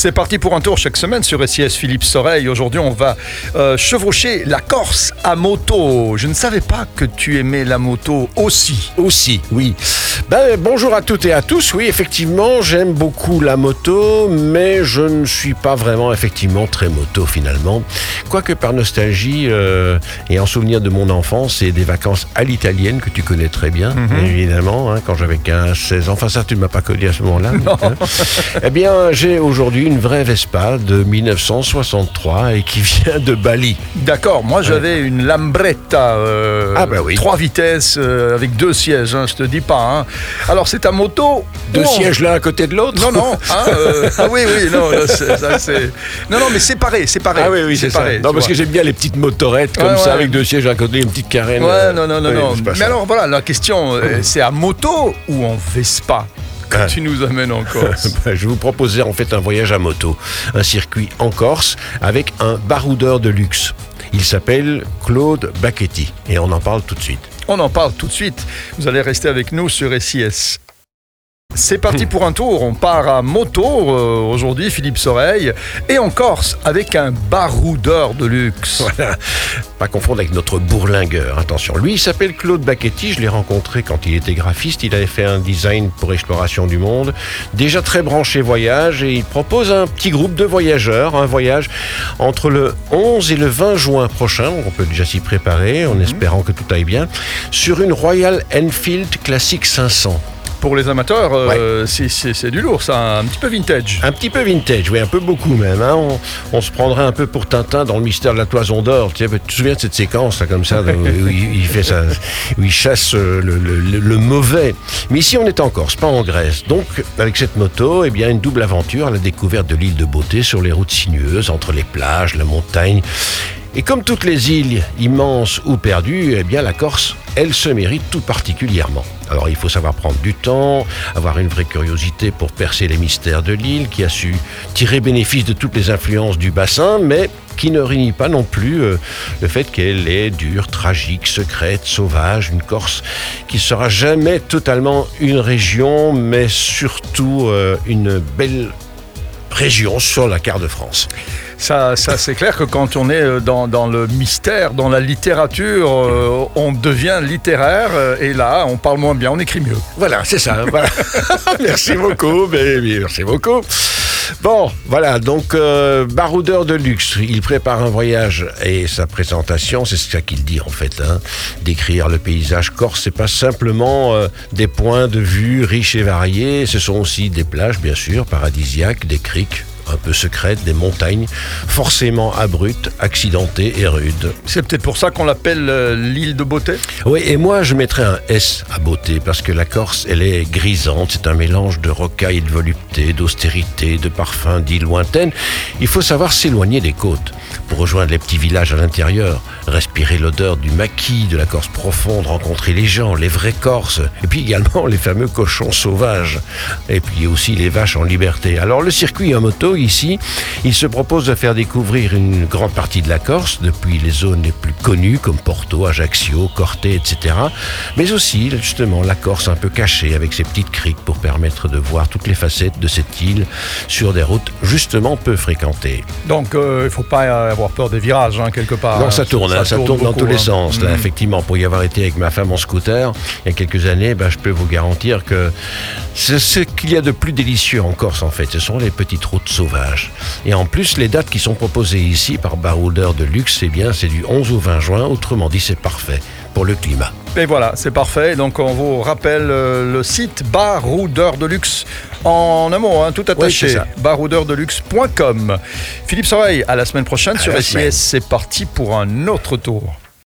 C'est parti pour un tour chaque semaine sur SIS Philippe Soreille. Aujourd'hui, on va euh, chevaucher la Corse à moto. Je ne savais pas que tu aimais la moto aussi. Aussi, oui. Ben, bonjour à toutes et à tous. Oui, effectivement, j'aime beaucoup la moto, mais je ne suis pas vraiment effectivement très moto finalement. Quoique par nostalgie euh, et en souvenir de mon enfance et des vacances à l'italienne que tu connais très bien, évidemment, hein, quand j'avais 15, 16 ans. Enfin, ça, tu ne m'as pas connu à ce moment-là. hein. Eh bien, j'ai aujourd'hui une vraie Vespa de 1963 et qui vient de Bali. D'accord, moi j'avais une Lambretta. euh, Ah, bah oui. Trois vitesses euh, avec deux sièges, hein, je te dis pas. hein. Alors c'est ta moto. Deux on- sièges l'un à côté de l'autre Non, non. hein, euh, ah oui, oui, non, là, ça, Non, non, mais séparé, séparé. Ah oui, oui, c'est ça. séparé, Non, parce que j'aime bien les petites motorettes comme Ouais, ça, ouais. avec deux sièges à côté, une petite carène. Ouais, euh, non, non, non, oui, non. Mais ça. alors voilà, la question, euh, c'est à moto ou en Vespa que Ah. tu nous amènes en Corse Ben, Je vous proposer en fait un voyage à moto, un circuit en Corse avec un baroudeur de luxe. Il s'appelle Claude Bacchetti et on en parle tout de suite. On en parle tout de suite. Vous allez rester avec nous sur SIS. C'est parti pour un tour. On part à moto euh, aujourd'hui, Philippe Soreille, et en Corse avec un baroudeur de luxe. Voilà, pas confondre avec notre bourlingueur. Attention, lui il s'appelle Claude Bacchetti, je l'ai rencontré quand il était graphiste, il avait fait un design pour exploration du monde, déjà très branché voyage et il propose un petit groupe de voyageurs, un voyage entre le 11 et le 20 juin prochain, on peut déjà s'y préparer en espérant que tout aille bien, sur une Royal Enfield Classic 500. Pour les amateurs, euh, c'est- du lourd, ça, un petit peu vintage. Un petit peu vintage, oui, un peu beaucoup même. hein. On, on se prendrait un peu pour Tintin dans le mystère de la toison d'or. Tu, te souviens de cette séquence là, comme ça, où, il, il fait ça, où il chasse euh, le, le- le- le mauvais. Mais ici, on est en Corse, pas en Grèce. Donc, avec cette moto, eh bien, une double aventure à la découverte de l'île de Beauté sur les routes sinueuses entre les plages, la montagne. Et comme toutes les îles immenses ou perdues, eh bien la Corse, elle se mérite tout particulièrement. Alors il faut savoir prendre du temps, avoir une vraie curiosité pour percer les mystères de l'île, qui a su tirer bénéfice de toutes les influences du bassin, mais qui ne réunit pas non plus euh, le fait qu'elle est dure, tragique, secrète, sauvage, une Corse qui sera jamais totalement une région, mais surtout euh, une belle région sur la carte de France. Ça, ça c'est clair que quand on est euh, dans, dans le mystère, dans la littérature, euh, on devient littéraire, euh, et là, on parle moins bien, on écrit mieux. Voilà, c'est ça. Voilà. merci beaucoup, baby, merci beaucoup. Bon, voilà, donc euh, baroudeur de luxe, il prépare un voyage et sa présentation, c'est ça qu'il dit en fait. Hein. Décrire le paysage corse, c'est pas simplement euh, des points de vue riches et variés, ce sont aussi des plages, bien sûr, paradisiaques, des criques un peu secrètes, des montagnes, forcément abruptes, accidentées et rudes. C'est peut-être pour ça qu'on l'appelle euh, l'île de beauté? Oui, et moi je mettrais un S à beauté parce que la Corse, elle est grisante, c'est un mélange de rocailles et de volupté, d'austérité, de parfums d'îles lointaines. Il faut savoir s'éloigner des côtes pour rejoindre les petits villages à l'intérieur, respirer l'odeur du maquis de la Corse profonde, rencontrer les gens, les vrais Corses, et puis également les fameux cochons sauvages, et puis aussi les vaches en liberté. Alors le circuit en moto ici, il se propose de faire découvrir une grande partie de la Corse, depuis les zones les plus connues comme Porto, Ajaccio, Corté, etc. Mais aussi justement la Corse un peu cachée avec ses petites criques pour permettre de voir toutes les facettes de cette île sur des routes justement peu fréquentées. Donc, euh, il ne faut pas avoir peur des virages, hein, quelque part. Non, hein. ça tourne, hein, ça, tourne, dans beaucoup, tous les sens. Là, Mhm. effectivement, pour y avoir été avec ma femme en scooter il y a quelques années, ben, je peux vous garantir que c'est ce qu'il y a de plus délicieux en Corse, en fait. Ce sont les petites routes sauvages. Et en plus, les dates qui sont proposées ici par Baroudeur de Luxe, c'est bien, c'est du 11 au 20 juin. Autrement dit, c'est parfait pour le climat. Et voilà, c'est parfait. Donc, on vous rappelle euh, le site Baroudeur de Luxe. En un mot, hein, tout attaché. ça. baroudeurdeluxe.com. Philippe Soreille, à la semaine prochaine À sur SIS. C'est parti pour un autre tour.